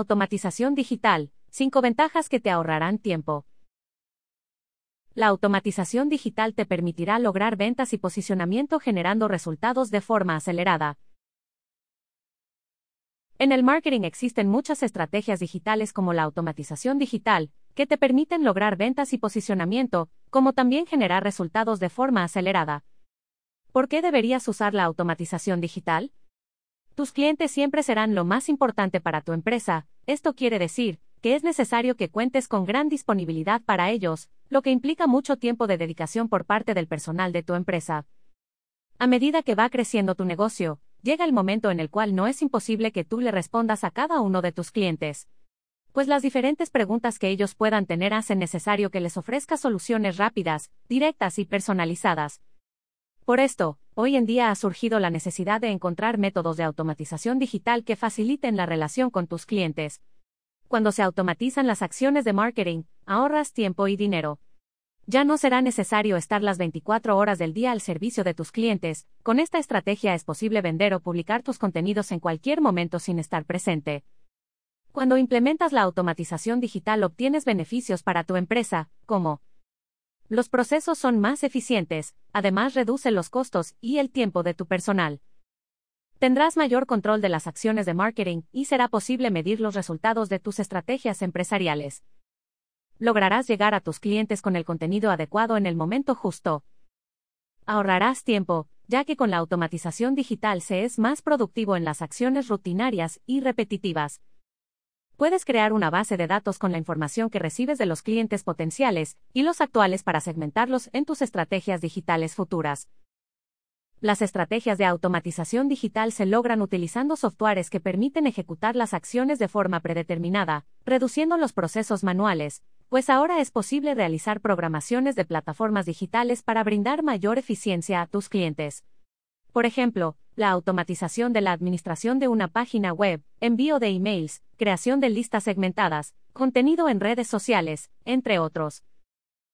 Automatización digital. 5 ventajas que te ahorrarán tiempo. La automatización digital te permitirá lograr ventas y posicionamiento generando resultados de forma acelerada. En el marketing existen muchas estrategias digitales como la automatización digital, que te permiten lograr ventas y posicionamiento, como también generar resultados de forma acelerada. ¿Por qué deberías usar la automatización digital? Tus clientes siempre serán lo más importante para tu empresa, esto quiere decir, que es necesario que cuentes con gran disponibilidad para ellos, lo que implica mucho tiempo de dedicación por parte del personal de tu empresa. A medida que va creciendo tu negocio, llega el momento en el cual no es imposible que tú le respondas a cada uno de tus clientes. Pues las diferentes preguntas que ellos puedan tener hacen necesario que les ofrezcas soluciones rápidas, directas y personalizadas, por esto, hoy en día ha surgido la necesidad de encontrar métodos de automatización digital que faciliten la relación con tus clientes. Cuando se automatizan las acciones de marketing, ahorras tiempo y dinero. Ya no será necesario estar las 24 horas del día al servicio de tus clientes, con esta estrategia es posible vender o publicar tus contenidos en cualquier momento sin estar presente. Cuando implementas la automatización digital obtienes beneficios para tu empresa, como los procesos son más eficientes, además reduce los costos y el tiempo de tu personal. Tendrás mayor control de las acciones de marketing y será posible medir los resultados de tus estrategias empresariales. Lograrás llegar a tus clientes con el contenido adecuado en el momento justo. Ahorrarás tiempo, ya que con la automatización digital se es más productivo en las acciones rutinarias y repetitivas, Puedes crear una base de datos con la información que recibes de los clientes potenciales y los actuales para segmentarlos en tus estrategias digitales futuras. Las estrategias de automatización digital se logran utilizando softwares que permiten ejecutar las acciones de forma predeterminada, reduciendo los procesos manuales, pues ahora es posible realizar programaciones de plataformas digitales para brindar mayor eficiencia a tus clientes. Por ejemplo, la automatización de la administración de una página web, envío de emails, creación de listas segmentadas, contenido en redes sociales, entre otros.